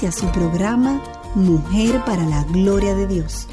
Inicia su programa Mujer para la Gloria de Dios.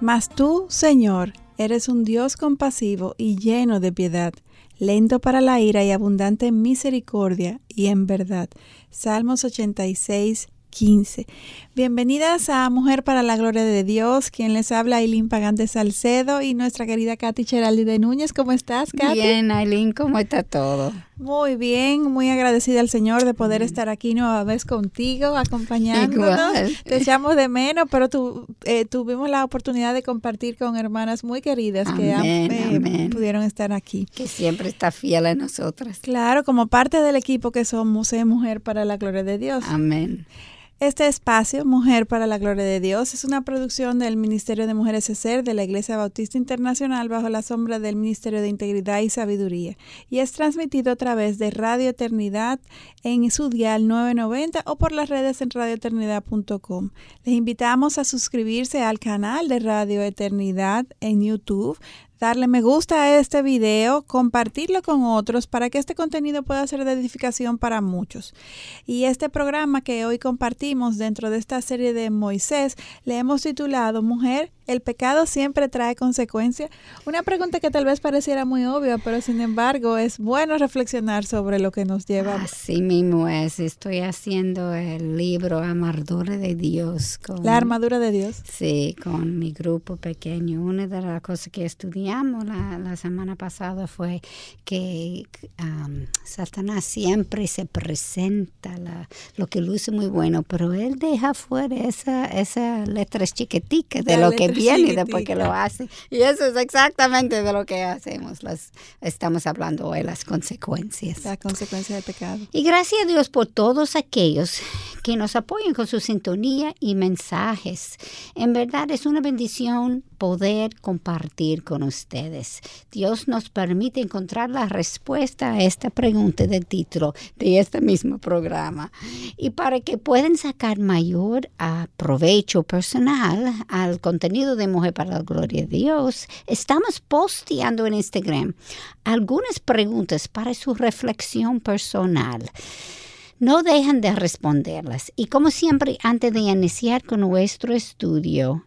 Mas tú, Señor, eres un Dios compasivo y lleno de piedad, lento para la ira y abundante en misericordia y en verdad. Salmos 86, 15. Bienvenidas a Mujer para la Gloria de Dios, quien les habla Aileen Pagante Salcedo y nuestra querida Katy Cheraldi de Núñez. ¿Cómo estás, Katy? Bien, Aileen, ¿cómo está todo? Muy bien, muy agradecida al Señor de poder estar aquí nueva vez contigo, acompañándonos. Te echamos de menos, pero tu, eh, tuvimos la oportunidad de compartir con hermanas muy queridas que eh, pudieron estar aquí. Que siempre está fiel a nosotras. Claro, como parte del equipo que somos, eh, Mujer para la Gloria de Dios. Amén. Este espacio, Mujer para la Gloria de Dios, es una producción del Ministerio de Mujeres ESER de la Iglesia Bautista Internacional bajo la sombra del Ministerio de Integridad y Sabiduría y es transmitido a través de Radio Eternidad en su dial 990 o por las redes en radioeternidad.com. Les invitamos a suscribirse al canal de Radio Eternidad en YouTube darle me gusta a este video, compartirlo con otros para que este contenido pueda ser de edificación para muchos. Y este programa que hoy compartimos dentro de esta serie de Moisés le hemos titulado Mujer ¿El pecado siempre trae consecuencias? Una pregunta que tal vez pareciera muy obvia, pero sin embargo es bueno reflexionar sobre lo que nos lleva. Así mismo es. Estoy haciendo el libro Armadura de Dios. Con, la armadura de Dios. Sí, con mi grupo pequeño. Una de las cosas que estudiamos la, semana pasada fue que Satanás siempre se presenta lo que luce muy bueno, pero él deja fuera esa, esa letras chiquitica de lo que bien y después que lo hace. Y eso es exactamente de lo que hacemos. Las, estamos hablando hoy, las consecuencias. La consecuencia del pecado. Y gracias a Dios por todos aquellos que nos apoyan con su sintonía y mensajes. En verdad es una bendición poder compartir con ustedes. Dios nos permite encontrar la respuesta a esta pregunta del título de este mismo programa. Y para que puedan sacar mayor provecho personal al contenido de Mujer para la Gloria de Dios, estamos posteando en Instagram algunas preguntas para su reflexión personal. No dejan de responderlas. Y como siempre, antes de iniciar con nuestro estudio,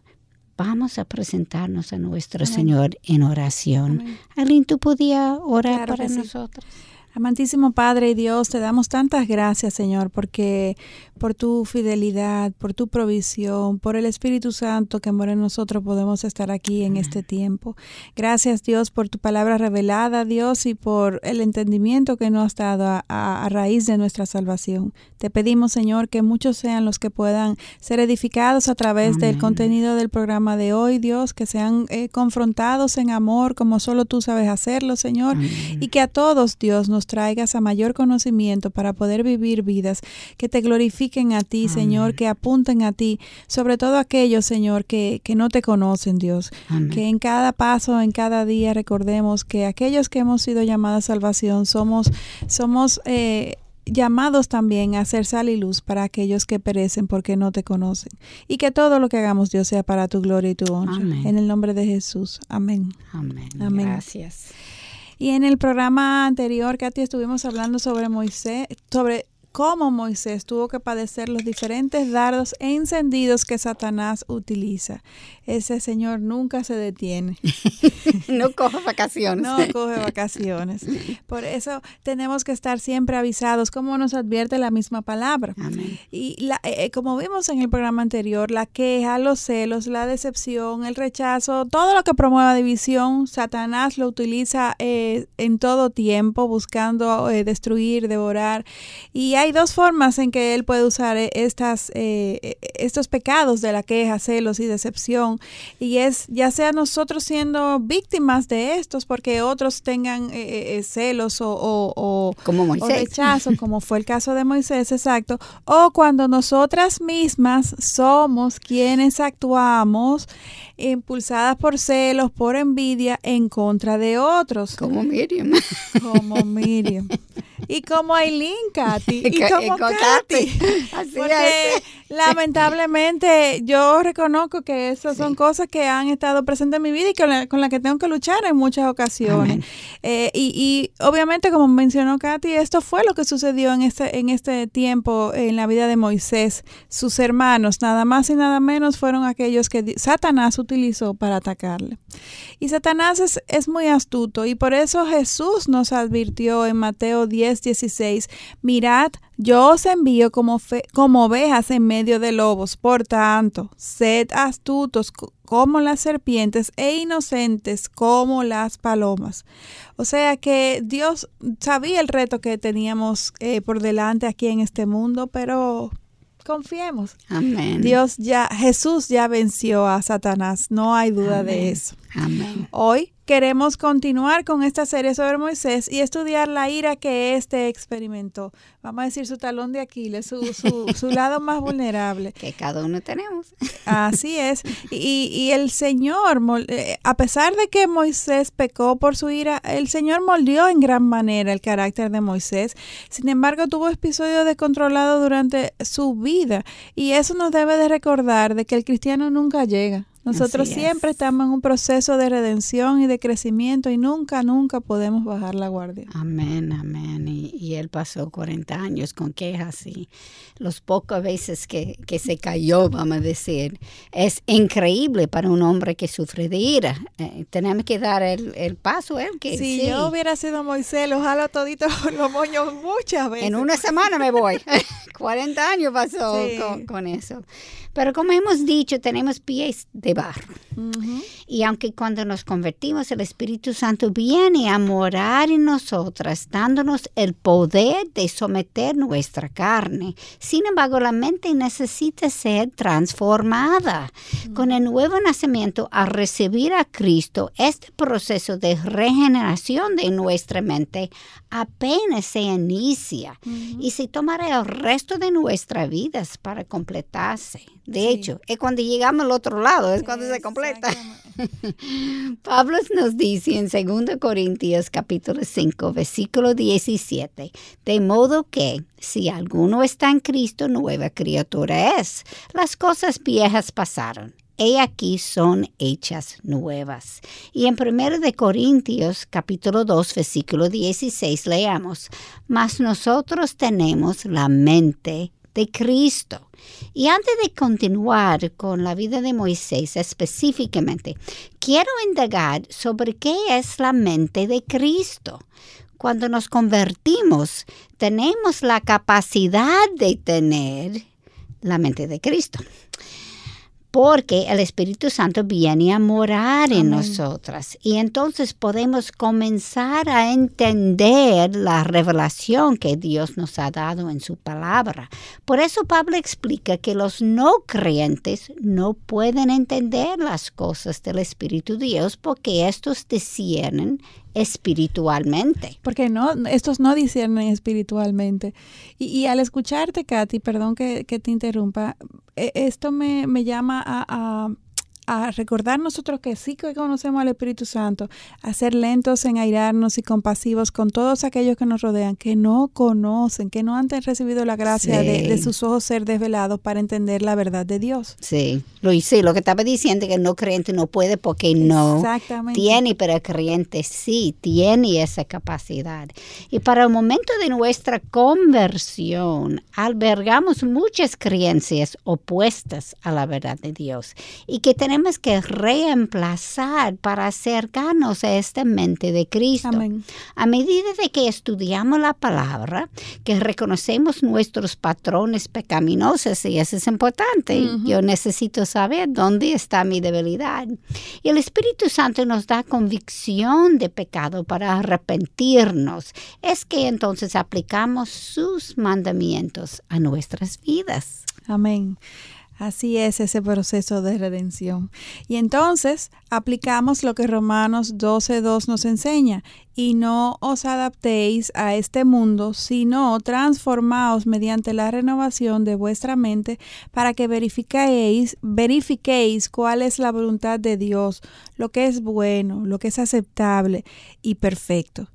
vamos a presentarnos a nuestro Señor en oración. Aline, ¿tú podías orar para nosotros? Amantísimo Padre y Dios, te damos tantas gracias, Señor, porque por tu fidelidad, por tu provisión, por el Espíritu Santo que mora en nosotros podemos estar aquí en este tiempo. Gracias, Dios, por tu palabra revelada, Dios, y por el entendimiento que nos has dado a, raíz de nuestra salvación. Te pedimos, Señor, que muchos sean los que puedan ser edificados a través del contenido del programa de hoy, Dios, que sean eh, confrontados en amor como solo tú sabes hacerlo, Señor, y que a todos, Dios, nos traigas a mayor conocimiento para poder vivir vidas que te glorifiquen a ti, Señor, que apunten a ti, sobre todo aquellos, Señor, que, que no te conocen, Dios. Que en cada paso, en cada día recordemos que aquellos que hemos sido llamados a salvación somos, somos eh, llamados también a ser sal y luz para aquellos que perecen porque no te conocen. Y que todo lo que hagamos, Dios, sea para tu gloria y tu honra. En el nombre de Jesús. Amén. Amén. Amén. Gracias. Y en el programa anterior, Katy, estuvimos hablando sobre Moisés, sobre cómo Moisés tuvo que padecer los diferentes dardos encendidos que Satanás utiliza. Ese señor nunca se detiene. no coge vacaciones. No coge vacaciones. Por eso tenemos que estar siempre avisados, como nos advierte la misma palabra. Y la, eh, eh, como vimos en el programa anterior, la queja, los celos, la decepción, el rechazo, todo lo que promueva división, Satanás lo utiliza eh, en todo tiempo, buscando destruir, devorar. Y hay dos formas en que él puede usar eh, estas, eh, eh, estos pecados de la queja, celos y decepción. Y es ya sea nosotros siendo víctimas de estos porque otros tengan celos o, o, rechazo, como fue el caso de Moisés, exacto, o cuando nosotras mismas somos quienes actuamos impulsadas por celos, por envidia en contra de otros. Como Miriam. Como Miriam. Y como Aileen, Katy. Y como Katy. Así Porque lamentablemente yo reconozco que esas son cosas que han estado presentes en mi vida y con las la que tengo que luchar en muchas ocasiones. Eh, y, y, obviamente, como mencionó Katy, esto fue lo que sucedió en este, en este tiempo en la vida de Moisés. Sus hermanos, nada más y nada menos, fueron aquellos que Satanás utilizó para atacarle. Y Satanás es, es muy astuto y por eso Jesús nos advirtió en Mateo 10, 16, mirad, yo os envío como, fe, como ovejas en medio de lobos, por tanto, sed astutos como las serpientes e inocentes como las palomas. O sea que Dios sabía el reto que teníamos eh, por delante aquí en este mundo, pero confiemos. Amén. Dios ya, Jesús ya venció a Satanás, no hay duda de eso. Amén. Hoy queremos continuar con esta serie sobre Moisés y estudiar la ira que éste experimentó. Vamos a decir su talón de Aquiles, su, su, lado más vulnerable. Que cada uno tenemos. Así es. Y, y, el Señor, eh, a pesar de que Moisés pecó por su ira, el Señor moldeó en gran manera el carácter de Moisés. Sin embargo, tuvo episodios descontrolados durante su vida y eso nos debe de recordar de que el cristiano nunca llega. Nosotros siempre estamos en un proceso de redención y de crecimiento y nunca, nunca podemos bajar la guardia. Amén, amén. Y, él pasó 40 años con quejas y los pocas veces que, que, se cayó, vamos a decir, es increíble para un hombre que sufre de ira. Eh, tenemos que dar el, el paso él que Si yo hubiera sido Moisés, lo jalo todito los moños muchas veces. En una semana me voy. 40 años pasó con, con eso. Pero como hemos dicho, tenemos pies de barro. Y aunque cuando nos convertimos, el Espíritu Santo viene a morar en nosotras, dándonos el poder de someter nuestra carne. Sin embargo, la mente necesita ser transformada. Con el nuevo nacimiento, al recibir a Cristo, este proceso de regeneración de nuestra mente apenas se inicia y se tomará el resto de nuestras vidas para completarse. De hecho, es cuando llegamos al otro lado, cuando se completa. Pablo nos dice en 2 Corintios capítulo 5, versículo 17, de modo que si alguno está en Cristo, nueva criatura es. Las cosas viejas pasaron he aquí son hechas nuevas. Y en 1 de Corintios capítulo 2 versículo 16 leamos, mas nosotros tenemos la mente de Cristo. Y antes de continuar con la vida de Moisés específicamente, quiero indagar sobre qué es la mente de Cristo. Cuando nos convertimos, tenemos la capacidad de tener la mente de Cristo porque el Espíritu Santo viene a morar en nosotras y entonces podemos comenzar a entender la revelación que Dios nos ha dado en su palabra. Por eso Pablo explica que los no creyentes no pueden entender las cosas del Espíritu de Dios porque estos disciernen espiritualmente. Porque no, estos no disciernen espiritualmente. Y, al escucharte, Katy, perdón que, te interrumpa, e, esto me, llama a a recordar nosotros que sí que conocemos al Espíritu Santo, a ser lentos en airarnos y compasivos con todos aquellos que nos rodean, que no conocen, que no han recibido la gracia de, sus ojos ser desvelados para entender la verdad de Dios. Sí, lo, sí, lo que estaba diciendo que no creyente no puede porque no tiene, pero el creyente sí tiene esa capacidad. Y para el momento de nuestra conversión, albergamos muchas creencias opuestas a la verdad de Dios y que tenemos que reemplazar para acercarnos a esta mente de Cristo. A medida de que estudiamos la palabra, que reconocemos nuestros patrones pecaminosos, y eso es importante, yo necesito saber dónde está mi debilidad. Y el Espíritu Santo nos da convicción de pecado para arrepentirnos. Es que entonces aplicamos sus mandamientos a nuestras vidas. Amén. Así es ese proceso de redención. Y entonces aplicamos lo que Romanos 12.2 nos enseña. Y no os adaptéis a este mundo, sino transformaos mediante la renovación de vuestra mente para que verifiquéis, verifiquéis cuál es la voluntad de Dios, lo que es bueno, lo que es aceptable y perfecto.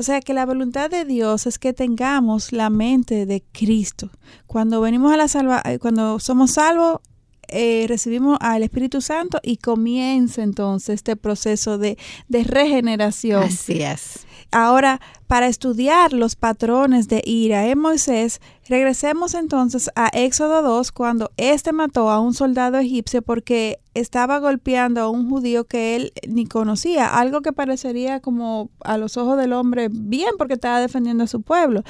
O sea que la voluntad de Dios es que tengamos la mente de Cristo. Cuando venimos a la salva, eh, cuando somos salvos, eh, recibimos al Espíritu Santo y comienza entonces este proceso de, de regeneración. Así es. Ahora, para estudiar los patrones de ira en Moisés, regresemos entonces a Éxodo 2, cuando éste mató a un soldado egipcio porque estaba golpeando a un judío que él ni conocía, algo que parecería como a los ojos del hombre bien porque estaba defendiendo a su pueblo.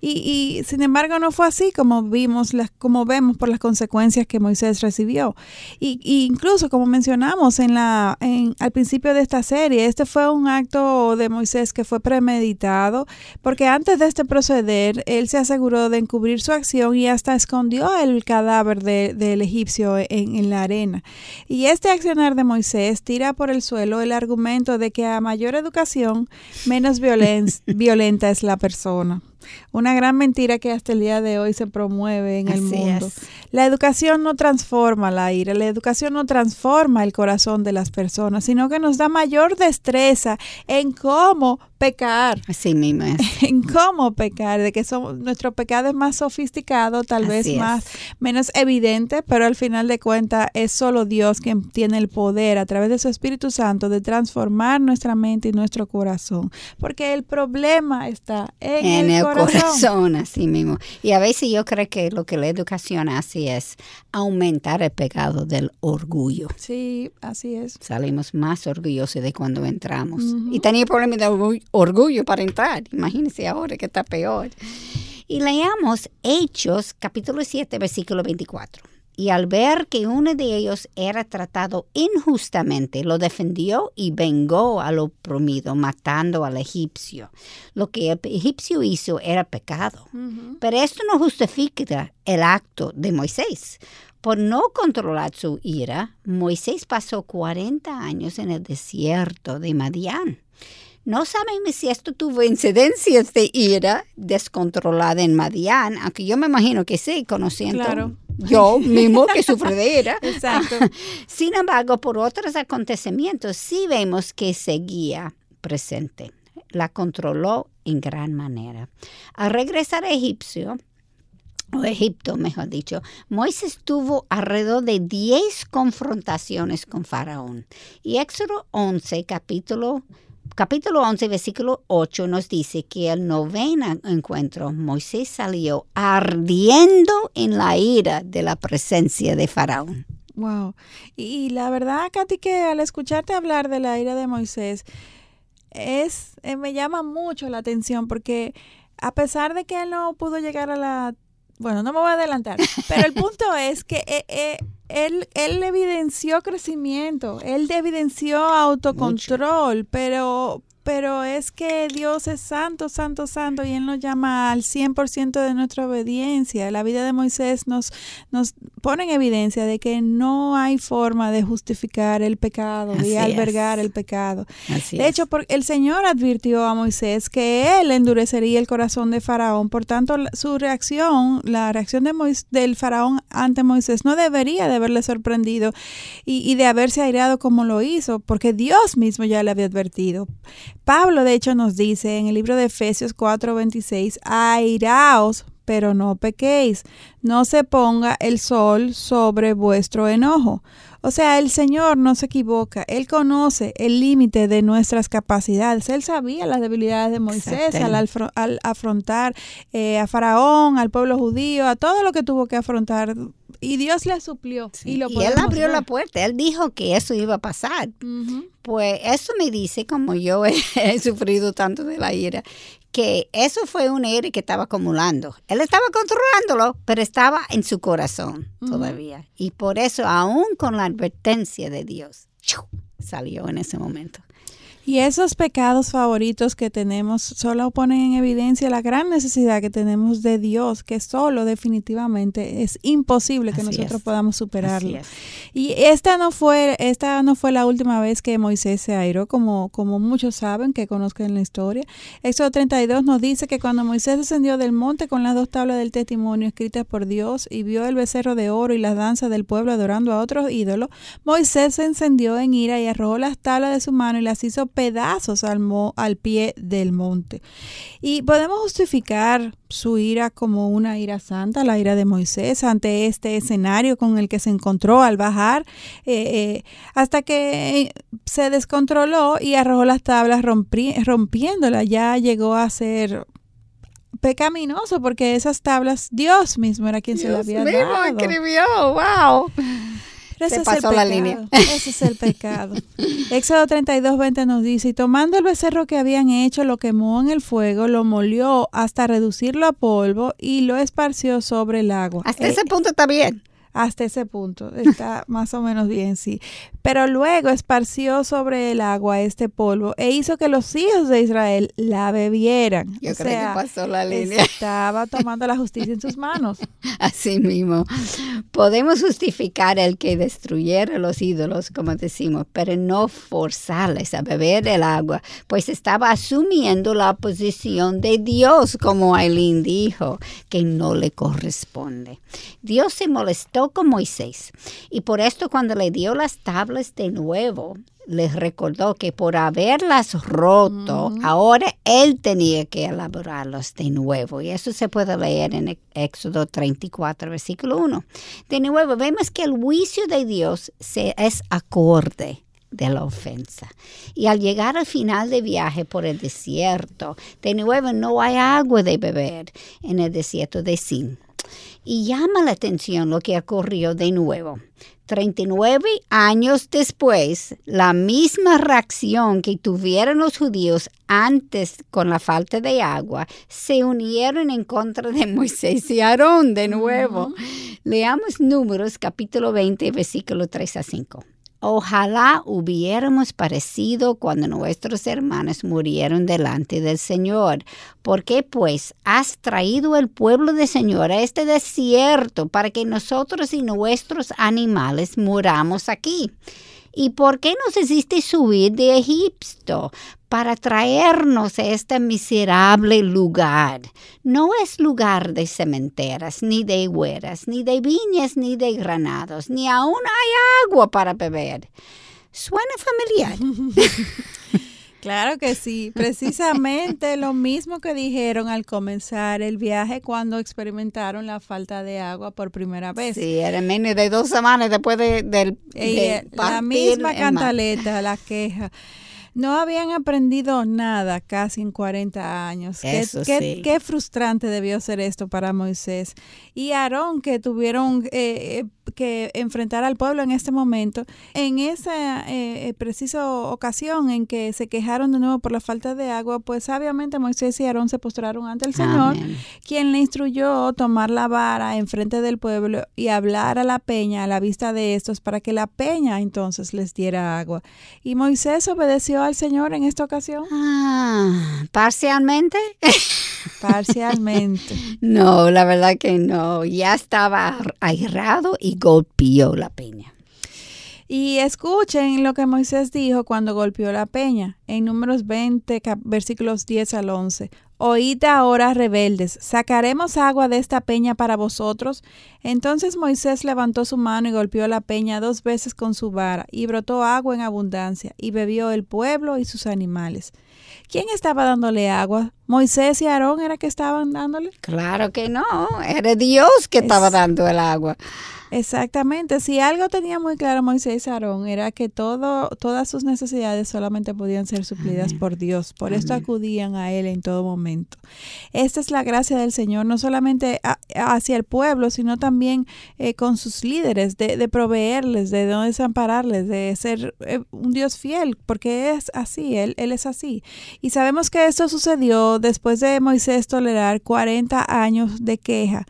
Y, sin embargo no fue así como vimos, como vemos por las consecuencias que Moisés recibió. Y, incluso como mencionamos en la, al principio de esta serie, este fue un acto de Moisés que fue premeditado, porque antes de este proceder, él se aseguró de encubrir su acción y hasta escondió el cadáver del egipcio en, la arena. Y este accionar de Moisés tira por el suelo el argumento de que a mayor educación, menos violenta es la persona. Una gran mentira que hasta el día de hoy se promueve en el mundo. La educación no transforma la ira, la educación no transforma el corazón de las personas, sino que nos da mayor destreza en cómo pecar. Así mismo En cómo pecar, de que somos, nuestro pecado es más sofisticado, tal vez más, menos evidente, pero al final de cuentas es solo Dios quien tiene el poder a través de su Espíritu Santo de transformar nuestra mente y nuestro corazón. Porque el problema está en, el, corazón. Así mismo. Y a veces yo creo que lo que la educación hace es aumentar el pecado del orgullo. Sí, así es. Salimos más orgullosos de cuando entramos. Y tenía problemas de orgullo para entrar. Imagínense ahora que está peor. Y leamos Hechos capítulo 7, versículo 24 y al ver que uno de ellos era tratado injustamente, lo defendió y vengó al oprimido, matando al egipcio. Lo que el egipcio hizo era pecado. Pero esto no justifica el acto de Moisés. Por no controlar su ira, Moisés pasó 40 años en el desierto de Madián. No sabemos si esto tuvo incidencias de ira descontrolada en Madián, aunque yo me imagino que sí, conociendo claro yo mismo que sufro de ira. Exacto. Sin embargo, por otros acontecimientos sí vemos que seguía presente. La controló en gran manera. Al regresar a Egipcio, o Egipto, mejor dicho, Moisés tuvo alrededor de 10 confrontaciones con Faraón. Y Éxodo 11, capítulo capítulo 11, versículo 8 nos dice que el noveno encuentro Moisés salió ardiendo en la ira de la presencia de Faraón. Wow. Y la verdad, Katy, que al escucharte hablar de la ira de Moisés, es, eh, me llama mucho la atención porque a pesar de que él no pudo llegar a la... Bueno, no me voy a adelantar, pero el punto es que... Eh, eh, él, él evidenció crecimiento, él evidenció autocontrol, pero, pero es que Dios es santo, santo, santo y Él nos llama al 100% de nuestra obediencia. La vida de Moisés nos, nos pone en evidencia de que no hay forma de justificar el pecado y albergar el pecado. de hecho, el Señor advirtió a Moisés que Él endurecería el corazón de Faraón. Por tanto, su reacción, la reacción de del Faraón ante Moisés no debería de haberle sorprendido y, y de haberse airado como lo hizo, porque Dios mismo ya le había advertido. Pablo, de hecho, nos dice en el libro de Efesios 4:26, airaos, pero no pequéis, no se ponga el sol sobre vuestro enojo. O sea, el Señor no se equivoca, Él conoce el límite de nuestras capacidades. Él sabía las debilidades de Moisés al, afrontar eh, a Faraón, al pueblo judío, a todo lo que tuvo que afrontar. Y Dios le suplió. Y, lo y él abrió la puerta, él dijo que eso iba a pasar. Pues eso me dice, como yo he, sufrido tanto de la ira, que eso fue un aire que estaba acumulando. Él estaba controlándolo, pero estaba en su corazón todavía. Y por eso, aún con la advertencia de Dios, salió en ese momento. Y esos pecados favoritos que tenemos solo ponen en evidencia la gran necesidad que tenemos de Dios, que solo definitivamente es imposible que nosotros podamos superarlo. Y esta no fue esta no fue la última vez que Moisés se airó, como como muchos saben que conozcan la historia. Éxodo 32 nos dice que cuando Moisés descendió del monte con las dos tablas del testimonio escritas por Dios y vio el becerro de oro y las danzas del pueblo adorando a otros ídolos, Moisés se encendió en ira y arrojó las tablas de su mano y las hizo pedazos al, al pie del monte. Y podemos justificar su ira como una ira santa, la ira de Moisés, ante este escenario con el que se encontró al bajar, eh, eh, hasta que se descontroló y arrojó las tablas rompiéndolas. Ya llegó a ser pecaminoso porque esas tablas Dios mismo era quien se las había mismo escribió, wow. Ese pasó la línea. Ese es el pecado. Éxodo 32, 20 nos dice, y tomando el becerro que habían hecho, lo quemó en el fuego, lo molió hasta reducirlo a polvo y lo esparció sobre el agua. Hasta ese punto está bien hasta ese punto. Está más o menos bien, sí. Pero luego esparció sobre el agua este polvo e hizo que los hijos de Israel la bebieran. Yo creo que pasó la línea. Estaba tomando la justicia en sus manos. Así mismo. Podemos justificar el que destruyera los ídolos, como decimos, pero no forzarles a beber el agua, pues estaba asumiendo la posición de Dios, como Aileen dijo, que no le corresponde. Dios se molestó con Moisés. Y por esto cuando le dio las tablas de nuevo, les recordó que por haberlas roto, ahora él tenía que elaborarlas de nuevo. Y eso se puede leer en Éxodo 34, versículo 1. De nuevo, vemos que el juicio de Dios se, es acorde de la ofensa. Y al llegar al final de viaje por el desierto, de nuevo no hay agua de beber en el desierto de Sin. Y llama la atención lo que ocurrió de nuevo. 39 años después, la misma reacción que tuvieron los judíos antes con la falta de agua, se unieron en contra de Moisés y Aarón de nuevo. Leamos Números capítulo 20, versículo 3 a 5. Ojalá hubiéramos parecido cuando nuestros hermanos murieron delante del Señor. ¿Por qué pues has traído el pueblo del Señor a este desierto para que nosotros y nuestros animales muramos aquí? ¿Y por qué nos hiciste subir de Egipto para traernos a este miserable lugar? No es lugar de cementeras, ni de hueras, ni de viñas, ni de granados, ni aún hay agua para beber. Suena familiar. Claro que sí, precisamente lo mismo que dijeron al comenzar el viaje cuando experimentaron la falta de agua por primera vez. Sí, era menos de dos semanas después de, del... De la misma cantaleta, la queja no habían aprendido nada casi en 40 años. qué, qué, frustrante debió ser esto para Moisés. Y Aarón, que tuvieron eh, que enfrentar al pueblo en este momento, en esa eh, eh, precisa ocasión en que se quejaron de nuevo por la falta de agua, pues sabiamente Moisés y Aarón se postraron ante el Señor, quien le instruyó tomar la vara en frente del pueblo y hablar a la peña a la vista de estos para que la peña entonces les diera agua. Y Moisés obedeció al Señor en esta ocasión? Ah, parcialmente. Parcialmente. no, la verdad que no. Ya estaba airado y golpeó la peña. Y escuchen lo que Moisés dijo cuando golpeó la peña en números 20, versículos 10 al 11. Oíd ahora, rebeldes, ¿sacaremos agua de esta peña para vosotros? Entonces Moisés levantó su mano y golpeó la peña dos veces con su vara, y brotó agua en abundancia, y bebió el pueblo y sus animales. ¿Quién estaba dándole agua? ¿Moisés y Aarón era que estaban dándole? Claro que no, era Dios que estaba dando el agua. Exactamente. Si algo tenía muy claro Moisés y Aarón era que todo, todas sus necesidades solamente podían ser suplidas por Dios. Por esto acudían a Él en todo momento. Esta es la gracia del Señor, no solamente hacia el pueblo, sino también eh, con sus líderes, de, proveerles, de no desampararles, de ser eh, un Dios fiel, porque es así, Él, él es así. Y sabemos que esto sucedió después de Moisés tolerar 40 años de queja.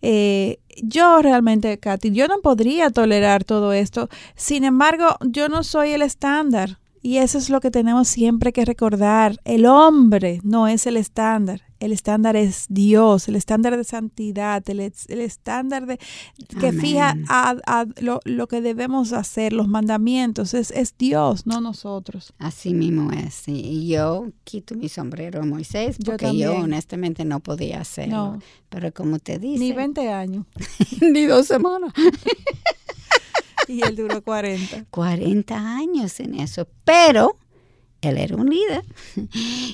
Eh, yo realmente, Katy, yo no podría tolerar todo esto. Sin embargo, yo no soy el estándar. Y eso es lo que tenemos siempre que recordar. El hombre no es el estándar. El estándar es Dios, el estándar de santidad, el, estándar de que fija a, lo, que debemos hacer, los mandamientos. Es, es Dios, no nosotros. Así mismo es. Y yo quito mi sombrero a Moisés porque yo, honestamente no podía hacerlo. Pero como te dice... Ni 20 años. ni dos semanas. y él duró 40. 40 años en eso. Pero él era un líder.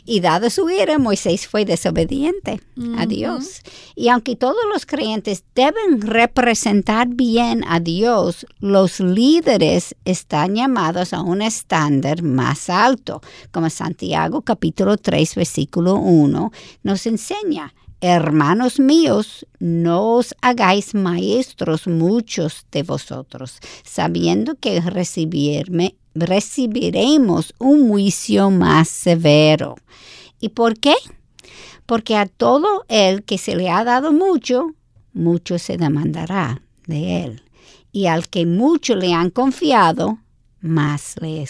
Y dado su ira, Moisés fue desobediente a Dios. Y aunque todos los creyentes deben representar bien a Dios, los líderes están llamados a un estándar más alto, como Santiago capítulo 3 versículo 1 nos enseña. Hermanos míos, no os hagáis maestros muchos de vosotros, sabiendo que recibirme recibiremos un juicio más severo. ¿Y por qué? Porque a todo el que se le ha dado mucho, mucho se demandará de él. Y al que mucho le han confiado, más le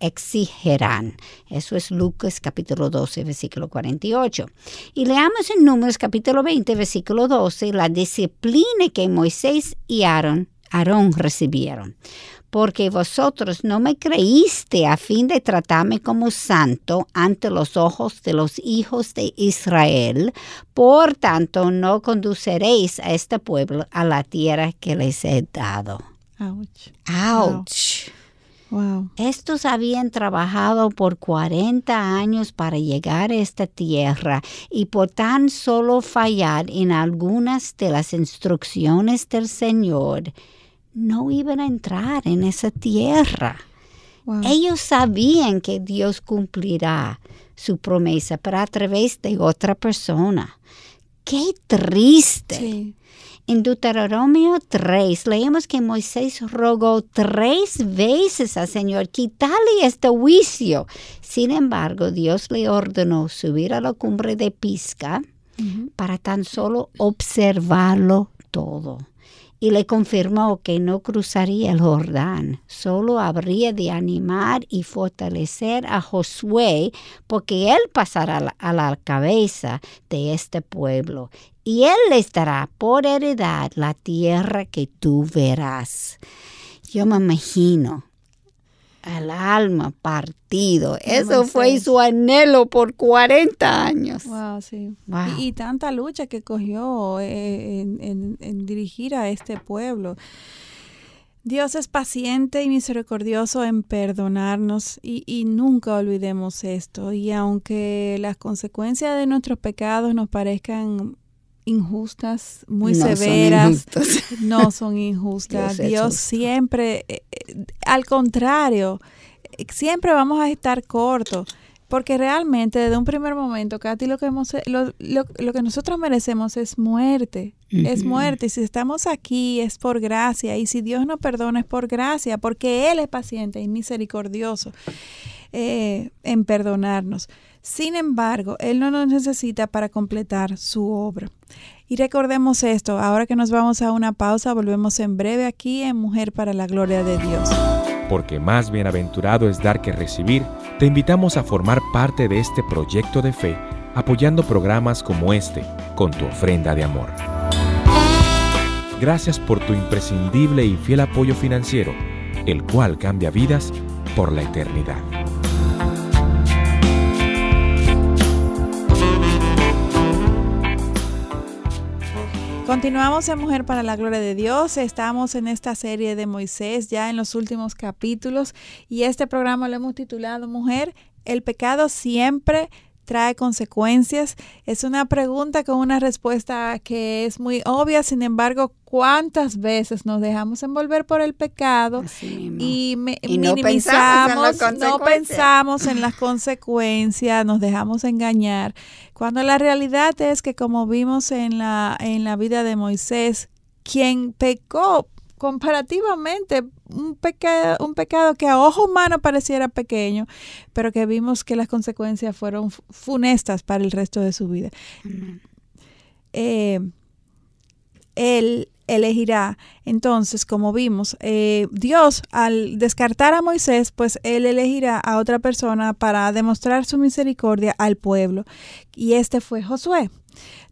exigirán. Eso es Lucas capítulo 12, versículo 48. Y leamos en Números capítulo 20, versículo 12, la disciplina que Moisés y Aarón, Aarón recibieron porque vosotros no me creíste a fin de tratarme como santo ante los ojos de los hijos de Israel, por tanto no conduciréis a este pueblo a la tierra que les he dado. Ouch. Ouch. Wow. Estos habían trabajado por 40 años para llegar a esta tierra y por tan solo fallar en algunas de las instrucciones del Señor, no iban a entrar en esa tierra. Ellos sabían que Dios cumplirá su promesa, pero a través de otra persona. Qué triste. En Deuteronomio 3 leemos que Moisés rogó tres veces al Señor quitarle este juicio. Sin embargo, Dios le ordenó subir a la cumbre de Pisca para tan solo observarlo todo y le confirmó que no cruzaría el Jordán, solo habría de animar y fortalecer a Josué, porque él pasará a la cabeza de este pueblo, y él les dará por heredad la tierra que tú verás. Yo me imagino al alma partido. Eso fue su anhelo por 40 años. Wow, sí. Y, tanta lucha que cogió eh, en, dirigir a este pueblo. Dios es paciente y misericordioso en perdonarnos y, y, nunca olvidemos esto. Y aunque las consecuencias de nuestros pecados nos parezcan injustas, muy severas, no son injustas. Dios, siempre, eh, eh, al contrario, eh, siempre vamos a estar cortos. Porque realmente desde un primer momento, Katy, lo que, hemos, lo, lo, que nosotros merecemos es muerte. Es muerte. Y si estamos aquí es por gracia. Y si Dios nos perdona es por gracia. Porque Él es paciente y misericordioso en perdonarnos. Sin embargo, Él no nos necesita para completar su obra. Y recordemos esto, ahora que nos vamos a una pausa, volvemos en breve aquí en Mujer para la Gloria de Dios. Porque más bienaventurado es dar que recibir, te invitamos a formar parte de este proyecto de fe, apoyando programas como este, con tu ofrenda de amor. Gracias por tu imprescindible y fiel apoyo financiero, el cual cambia vidas por la eternidad. Continuamos en Mujer para la Gloria de Dios. Estamos en esta serie de Moisés ya en los últimos capítulos y este programa lo hemos titulado Mujer, el pecado siempre trae consecuencias? Es una pregunta con una respuesta que es muy obvia, sin embargo, ¿cuántas veces nos dejamos envolver por el pecado y, minimizamos, no pensamos en las consecuencias, nos dejamos engañar? Cuando la realidad es que como vimos en la, en la vida de Moisés, quien pecó comparativamente un pecado, un pecado que a ojo humano pareciera pequeño, pero que vimos que las consecuencias fueron funestas para el resto de su vida. Eh, él elegirá Entonces, como vimos, eh, Dios al descartar a Moisés, pues él elegirá a otra persona para demostrar su misericordia al pueblo. Y este fue Josué.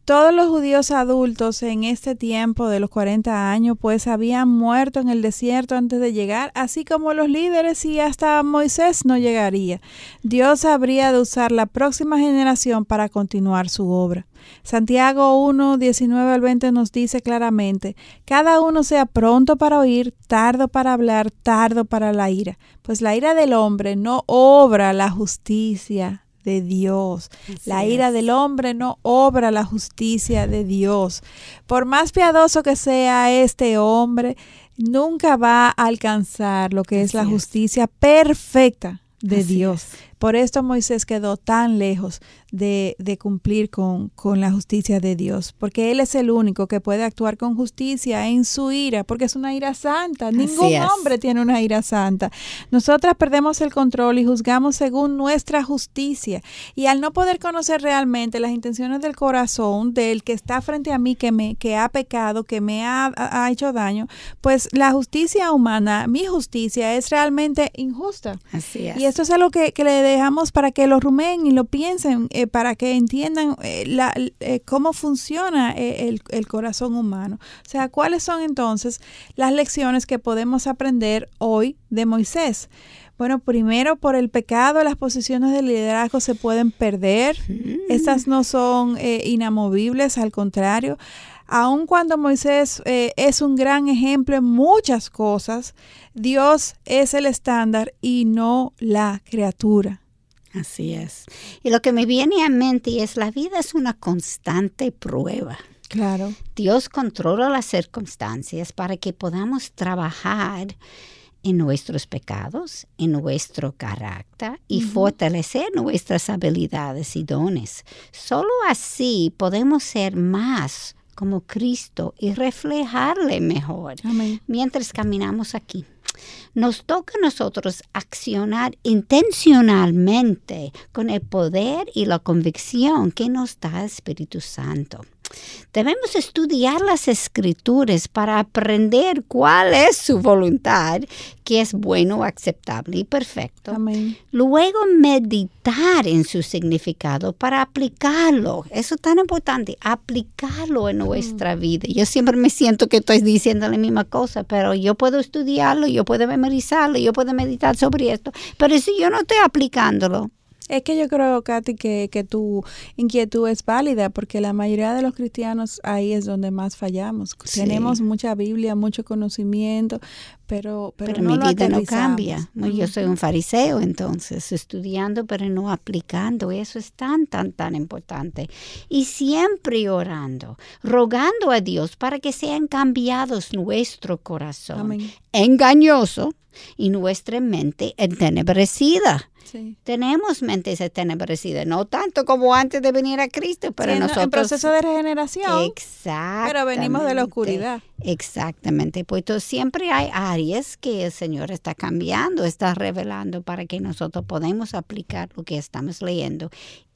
Todos los judíos adultos en este tiempo de los 40 años pues habían muerto en el desierto antes de llegar, así como los líderes y hasta Moisés no llegaría. Dios habría de usar la próxima generación para continuar su obra. Santiago 1, 19 al 20 nos dice claramente, cada uno sea pronto para oír, tardo para hablar, tardo para la ira, pues la ira del hombre no obra la justicia de Dios. la ira del hombre no obra la justicia de Dios. Por más piadoso que sea este hombre, nunca va a alcanzar lo que es la justicia perfecta de Dios. Por esto Moisés quedó tan lejos de, cumplir con, la justicia de Dios, porque Él es el único que puede actuar con justicia en su ira, porque es una ira santa. Ningún hombre tiene una ira santa. Nosotras perdemos el control y juzgamos según nuestra justicia. Y al no poder conocer realmente las intenciones del corazón del que está frente a mí, que, me, que ha pecado, que me ha, hecho daño, pues la justicia humana, mi justicia, es realmente injusta. Así es. Y esto es algo que, que le dejamos para que lo rumeen y lo piensen, eh, para que entiendan eh, la, eh, cómo funciona el, el, corazón humano. O sea, ¿cuáles son entonces las lecciones que podemos aprender hoy de Moisés? Bueno, primero por el pecado las posiciones de liderazgo se pueden perder. Estas no son inamovibles, al contrario. Aun cuando Moisés es un gran ejemplo en muchas cosas, Dios es el estándar y no la criatura. Así es. Y lo que me viene a mente es la vida es una constante prueba. Claro. Dios controla las circunstancias para que podamos trabajar en nuestros pecados, en nuestro carácter y fortalecer nuestras habilidades y dones. Solo así podemos ser más como Cristo y reflejarle mejor mientras caminamos aquí nos toca a nosotros accionar intencionalmente con el poder y la convicción que nos da el Espíritu Santo. Debemos estudiar las escrituras para aprender cuál es su voluntad, que es bueno, aceptable y perfecto. Luego meditar en su significado para aplicarlo. Eso es tan importante, aplicarlo en nuestra mm. vida. Yo siempre me siento que estoy diciendo la misma cosa, pero yo puedo estudiarlo, yo puedo memorizarlo, yo puedo meditar sobre esto, pero si yo no estoy aplicándolo, es que yo creo, Katy, que, que tu inquietud es válida porque la mayoría de los cristianos ahí es donde más fallamos. Tenemos mucha Biblia, mucho conocimiento, pero, pero, mi vida no cambia. Yo soy un fariseo entonces, estudiando pero no aplicando. Eso es tan, tan, tan importante. Y siempre orando, rogando a Dios para que sean cambiados nuestro corazón engañoso y nuestra mente entenebrecida tenemos mentes entenebrecidas, no tanto como antes de venir a Cristo, pero nosotros... En proceso de regeneración. Exacto. Pero venimos de la oscuridad. Exactamente. Pues siempre hay áreas que el Señor está cambiando, está revelando para que nosotros podamos aplicar lo que estamos leyendo.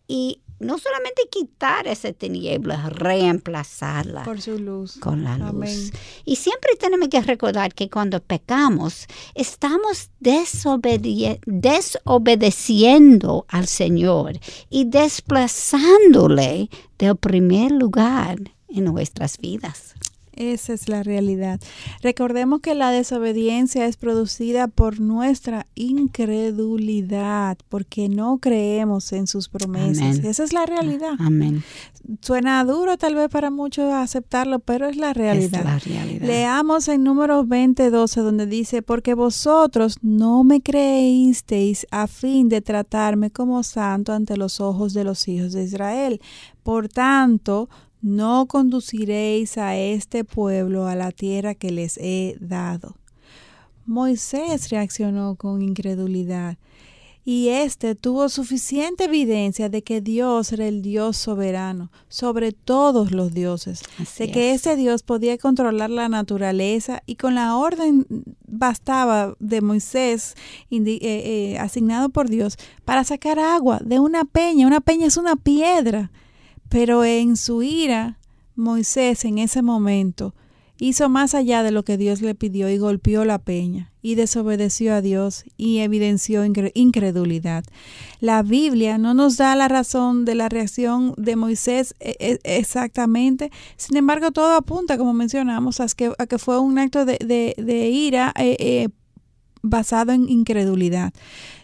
Y no solamente quitar esa tiniebla, reemplazarla Por su luz. con la luz. Y siempre tenemos que recordar que cuando pecamos, estamos desobedeciendo al Señor y desplazándole del primer lugar en nuestras vidas. Esa es la realidad. Recordemos que la desobediencia es producida por nuestra incredulidad, porque no creemos en sus promesas. Esa es la realidad. Amén. Suena duro tal vez para muchos aceptarlo, pero es la realidad. Es la realidad. Leamos en números 20, 12, donde dice, porque vosotros no me creísteis a fin de tratarme como santo ante los ojos de los hijos de Israel. Por tanto, no conduciréis a este pueblo a la tierra que les he dado. Moisés reaccionó con incredulidad y éste tuvo suficiente evidencia de que Dios era el Dios soberano sobre todos los dioses, de que ese Dios podía controlar la naturaleza y con la orden bastaba de Moisés eh, eh, asignado por Dios para sacar agua de una peña. Una peña es una piedra pero en su ira, Moisés en ese momento hizo más allá de lo que Dios le pidió y golpeó la peña y desobedeció a Dios y evidenció incredulidad. La Biblia no nos da la razón de la reacción de Moisés e, e, exactamente, sin embargo todo apunta, como mencionamos, a que, fue un acto de, de, ira eh, eh, basado en incredulidad.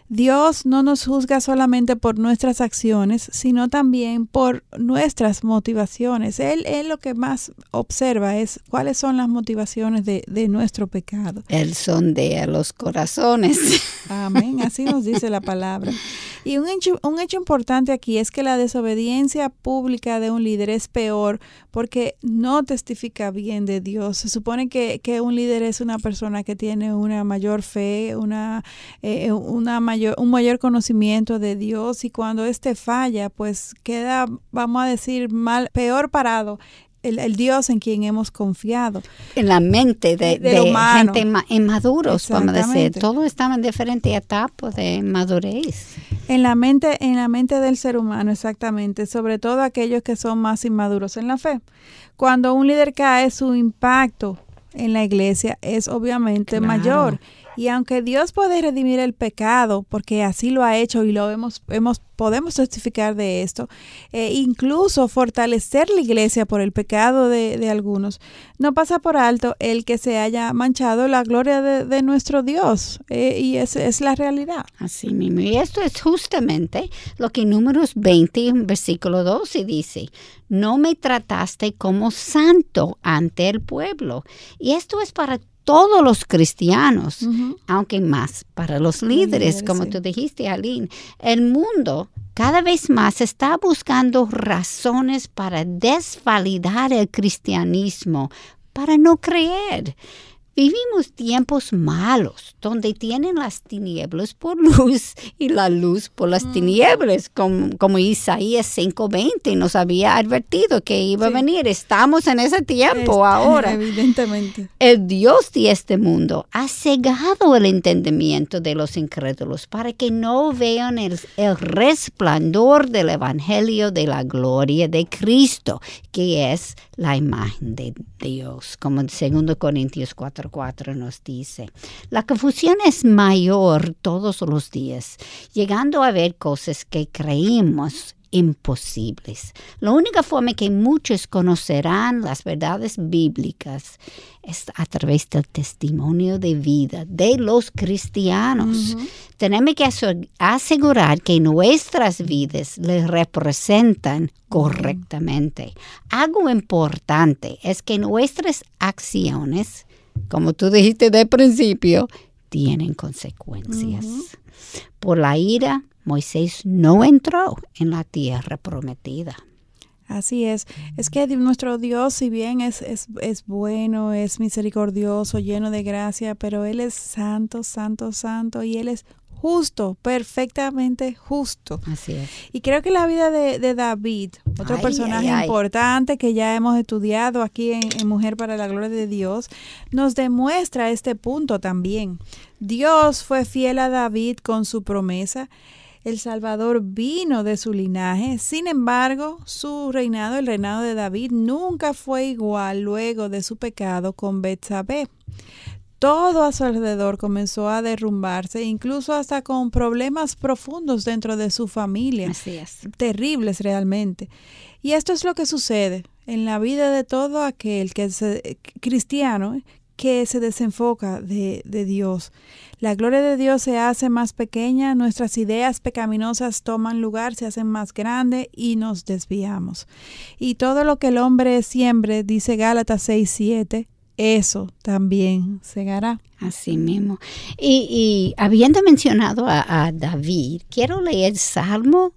Dios no nos juzga solamente por nuestras acciones, sino también por nuestras motivaciones. Él, él lo que más observa es cuáles son las motivaciones de, de nuestro pecado. Él sondea los corazones. Amén, así nos dice la palabra. Y un hecho, importante aquí es que la desobediencia pública de un líder es peor porque no testifica bien de Dios. Se supone que, un líder es una persona que tiene una mayor fe, una, eh, mayor, un mayor conocimiento de Dios y cuando éste falla, pues queda, vamos a decir, mal, peor parado el, Dios en quien hemos confiado. En la mente de, de, gente inmaduros, vamos a decir. Todos estamos en diferentes etapas de madurez. En la mente, en la mente del ser humano, exactamente. Sobre todo aquellos que son más inmaduros en la fe. Cuando un líder cae, su impacto en la iglesia es obviamente mayor. Y aunque Dios puede redimir el pecado, porque así lo ha hecho y lo hemos, podemos testificar de esto, e incluso fortalecer la iglesia por el pecado de, algunos, no pasa por alto el que se haya manchado la gloria de, nuestro Dios. Eh, y esa es la realidad. Así mismo. Y esto es justamente lo que Números 20, versículo 12 dice. No me trataste como santo ante el pueblo. Y esto es para todos los cristianos, aunque más para los líderes, como tú dijiste, Aline. El mundo cada vez más está buscando razones para desvalidar el cristianismo, para no creer. Vivimos tiempos malos, donde tienen las tinieblas por luz y la luz por las mm. tinieblas, como, Isaías 5:20 nos había advertido que iba a venir. Estamos en ese tiempo ahora. Evidentemente. El Dios de este mundo ha cegado el entendimiento de los incrédulos para que no vean el, el resplandor del Evangelio de la gloria de Cristo, que es la imagen de Dios, como en 2 Corintios 4 4 nos dice. La confusión es mayor todos los días, llegando a ver cosas que creímos imposibles. La única forma que muchos conocerán las verdades bíblicas es a través del testimonio de vida de los cristianos. Tenemos que asegurar que nuestras vidas les representan correctamente. Algo importante es que nuestras acciones como tú dijiste de principio, tienen consecuencias. Por la ira, Moisés no entró en la tierra prometida. Así es. Es que nuestro Dios, si bien es, es, es, bueno, es misericordioso, lleno de gracia, pero Él es santo, santo, santo, y Él es justo, perfectamente justo. Así es. Y creo que la vida de, David, otro personaje importante que ya hemos estudiado aquí en, Mujer para la Gloria de Dios, nos demuestra este punto también. Dios fue fiel a David con su promesa. El Salvador vino de su linaje, sin embargo, su reinado, el reinado de David, nunca fue igual luego de su pecado con Betsabé todo a su alrededor comenzó a derrumbarse, incluso hasta con problemas profundos dentro de su familia. Así es. Terribles realmente. Y esto es lo que sucede en la vida de todo aquel que es cristiano que se desenfoca de, de Dios. La gloria de Dios se hace más pequeña, nuestras ideas pecaminosas toman lugar, se hacen más grandes y nos desviamos. Y todo lo que el hombre siembre, dice Gálatas 6, 7, eso también segará. Así mismo. Y, habiendo mencionado a, David, quiero leer Salmo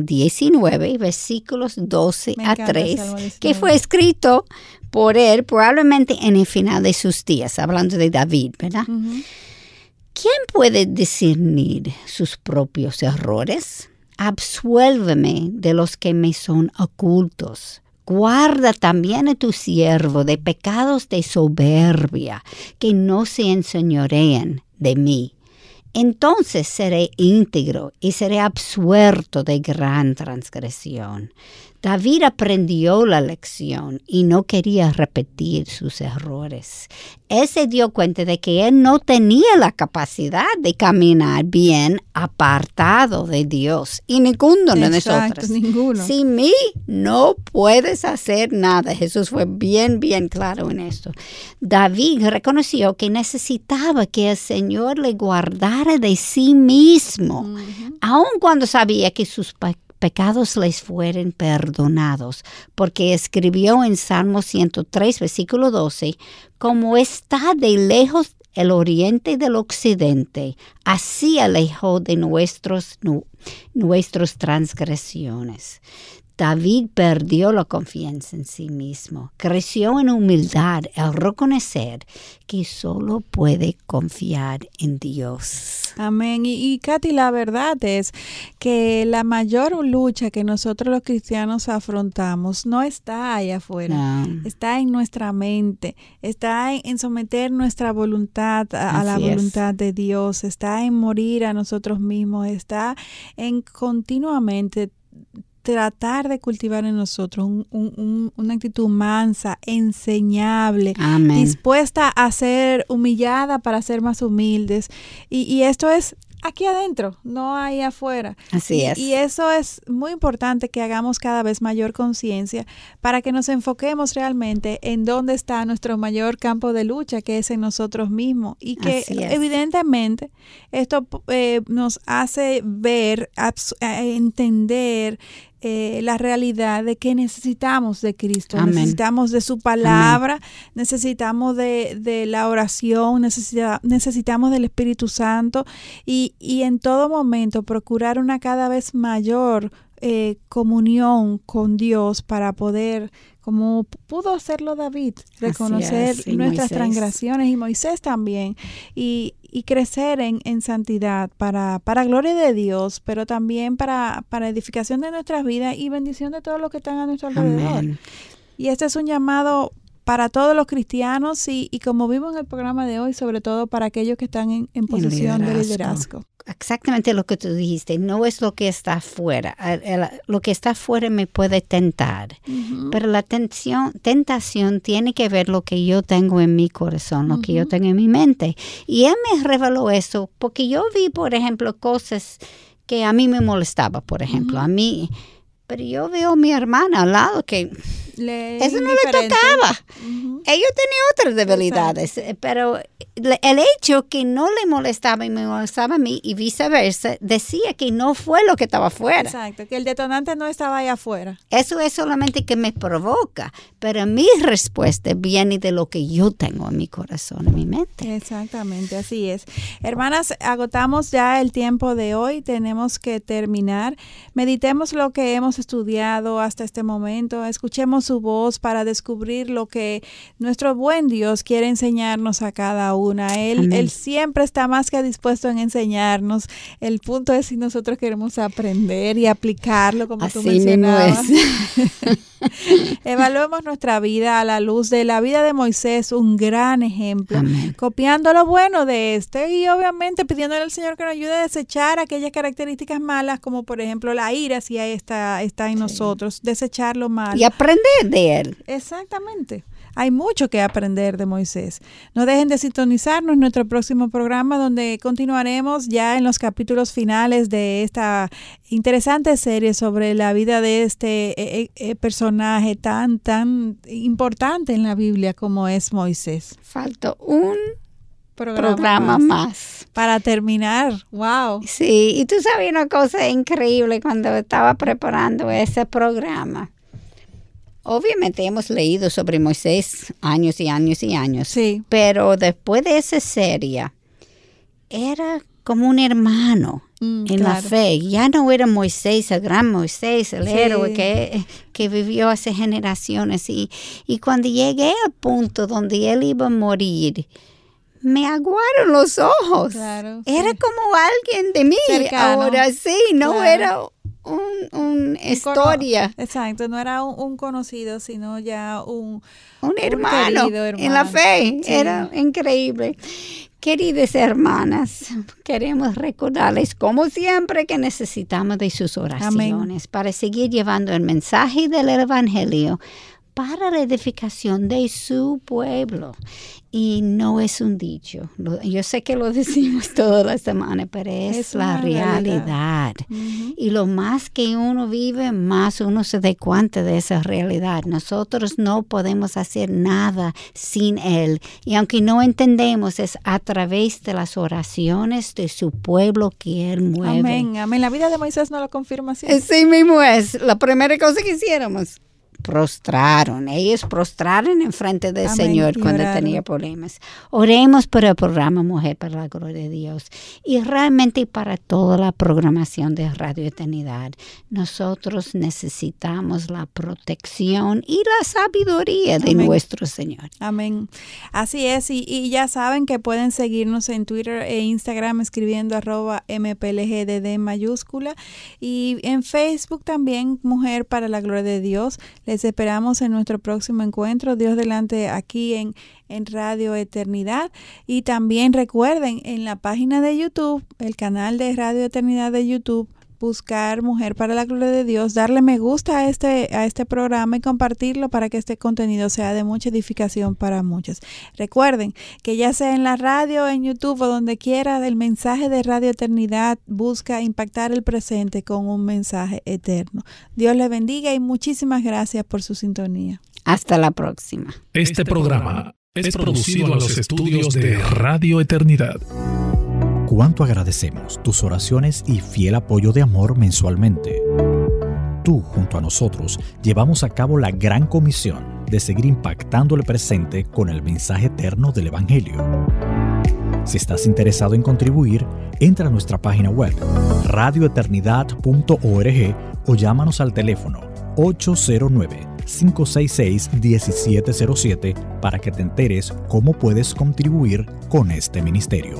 19, ah, versículos 12 a 3, que fue escrito por él probablemente en el final de sus días, hablando de David, ¿verdad? ¿Quién puede discernir sus propios errores? Absuélveme de los que me son ocultos Guarda también a tu siervo de pecados de soberbia, que no se enseñoreen de mí. Entonces seré íntegro y seré absuelto de gran transgresión. David aprendió la lección y no quería repetir sus errores. Él se dio cuenta de que él no tenía la capacidad de caminar bien apartado de Dios y ninguno de nosotros. Ninguno. Sin mí no puedes hacer nada. Jesús fue bien, bien claro en esto. David reconoció que necesitaba que el Señor le guardara de sí mismo, aun cuando sabía que sus pecados les fueren perdonados, porque escribió en Salmo 103, versículo 12, como está de lejos el oriente del occidente, así alejó de nuestros, nuestros transgresiones. David perdió la confianza en sí mismo, creció en humildad al reconocer que solo puede confiar en Dios. Amén. Y, y Katy, la verdad es que la mayor lucha que nosotros los cristianos afrontamos no está allá afuera, está en nuestra mente, está en, someter nuestra voluntad a, la voluntad de Dios, está en morir a nosotros mismos, está en continuamente tratar de cultivar en nosotros una actitud mansa, enseñable, dispuesta a ser humillada para ser más humildes. Y, y esto es aquí adentro, no ahí afuera. Así es. Y eso es muy importante que hagamos cada vez mayor conciencia para que nos enfoquemos realmente en dónde está nuestro mayor campo de lucha, que es en nosotros mismos. Y que evidentemente esto eh, nos hace ver, eh, entender eh, la realidad de que necesitamos de Cristo, necesitamos de su palabra, necesitamos de, la oración, necesitamos del Espíritu Santo y, y, en todo momento procurar una cada vez mayor eh, comunión con Dios para poder como pudo hacerlo David, reconocer nuestras transgresiones y Moisés también, y, y crecer en, en, santidad para, para gloria de Dios, pero también para, para edificación de nuestras vidas y bendición de todos los que están a nuestro alrededor. Y este es un llamado para todos los cristianos y, y, como vimos en el programa de hoy, sobre todo para aquellos que están en, en posición de liderazgo exactamente lo que tú dijiste, no es lo que está afuera. Lo que está afuera me puede tentar, pero la tensión, tentación tiene que ver lo que yo tengo en mi corazón, lo que yo tengo en mi mente. Y él me reveló eso porque yo vi, por ejemplo, cosas que a mí me molestaba, por ejemplo, a mí pero yo veo a mi hermana al lado que eso no le tocaba. Ella tenía otras debilidades, eh, pero el hecho que no le molestaba y me molestaba a mí y viceversa, decía que no fue lo que estaba afuera. Exacto, que el detonante no estaba ahí afuera. Eso es solamente que me provoca, pero mi respuesta viene de lo que yo tengo en mi corazón, en mi mente. Exactamente, así es. Hermanas, agotamos ya el tiempo de hoy, tenemos que terminar. Meditemos lo que hemos estudiado hasta este momento, escuchemos su voz para descubrir lo que nuestro buen Dios quiere enseñarnos a cada una. Él, él siempre está más que dispuesto en enseñarnos. El punto es si nosotros queremos aprender y aplicarlo, como tú mencionabas. Evaluemos nuestra vida a la luz de la vida de Moisés, un gran ejemplo, copiando lo bueno de este y obviamente pidiéndole al Señor que nos ayude a desechar aquellas características malas, como por ejemplo la ira, si ahí está, está en nosotros, desechar lo malo. Y aprender de él. Exactamente. Hay mucho que aprender de Moisés. No dejen de sintonizarnos en nuestro próximo programa donde continuaremos ya en los capítulos finales de esta interesante serie sobre la vida de este eh, eh, eh, personaje tan, tan importante en la Biblia como es Moisés. Falta un programa, más. Para terminar, wow. Sí, y tú sabes una cosa increíble cuando estaba preparando ese programa. Obviamente hemos leído sobre Moisés años y años y años. Sí. Pero después de esa serie, era como un hermano mm, en la fe. Ya no era Moisés, el gran Moisés, el héroe que, que, vivió hace generaciones. Y, y cuando llegué al punto donde él iba a morir, me aguaron los ojos. era como alguien de mí. Ahora sí, no era una historia. Exacto, no era un, conocido, sino ya un, un, hermano, en la fe. Era increíble. Queridas hermanas, queremos recordarles, como siempre, que necesitamos de sus oraciones para seguir llevando el mensaje del Evangelio para la edificación de su pueblo. Y no es un dicho. Yo sé que lo decimos toda la semana, pero es, la realidad. Y lo más que uno vive, más uno se da cuenta de esa realidad. Nosotros no podemos hacer nada sin Él. Y aunque no entendemos, es a través de las oraciones de su pueblo que Él mueve. Amén, amén. La vida de Moisés no lo confirma así. Sí mismo es. La primera cosa que hiciéramos prostraron, ellos prostraron en frente del Señor cuando tenía problemas. Oremos por el programa Mujer para la Gloria de Dios y realmente para toda la programación de Radio Eternidad. Nosotros necesitamos la protección y la sabiduría de nuestro Señor. Amén. Así es, y, ya saben que pueden seguirnos en Twitter e Instagram escribiendo arroba mplgdd mayúscula y en Facebook también Mujer para la Gloria de Dios. Les esperamos en nuestro próximo encuentro, Dios delante aquí en, en Radio Eternidad. Y también recuerden en la página de YouTube, el canal de Radio Eternidad de YouTube, buscar Mujer para la Gloria de Dios, darle me gusta a este, a este programa y compartirlo para que este contenido sea de mucha edificación para muchos. Recuerden que ya sea en la radio, en YouTube o donde quiera, el mensaje de Radio Eternidad busca impactar el presente con un mensaje eterno. Dios le bendiga y muchísimas gracias por su sintonía. Hasta la próxima. Este programa es producido a los estudios de Radio Eternidad cuánto agradecemos tus oraciones y fiel apoyo de amor mensualmente. Tú, junto a nosotros, llevamos a cabo la gran comisión de seguir impactando el presente con el mensaje eterno del Evangelio. Si estás interesado en contribuir, entra a nuestra página web radioeternidad.org o llámanos al teléfono 809-566-1707 para que te enteres cómo puedes contribuir con este ministerio.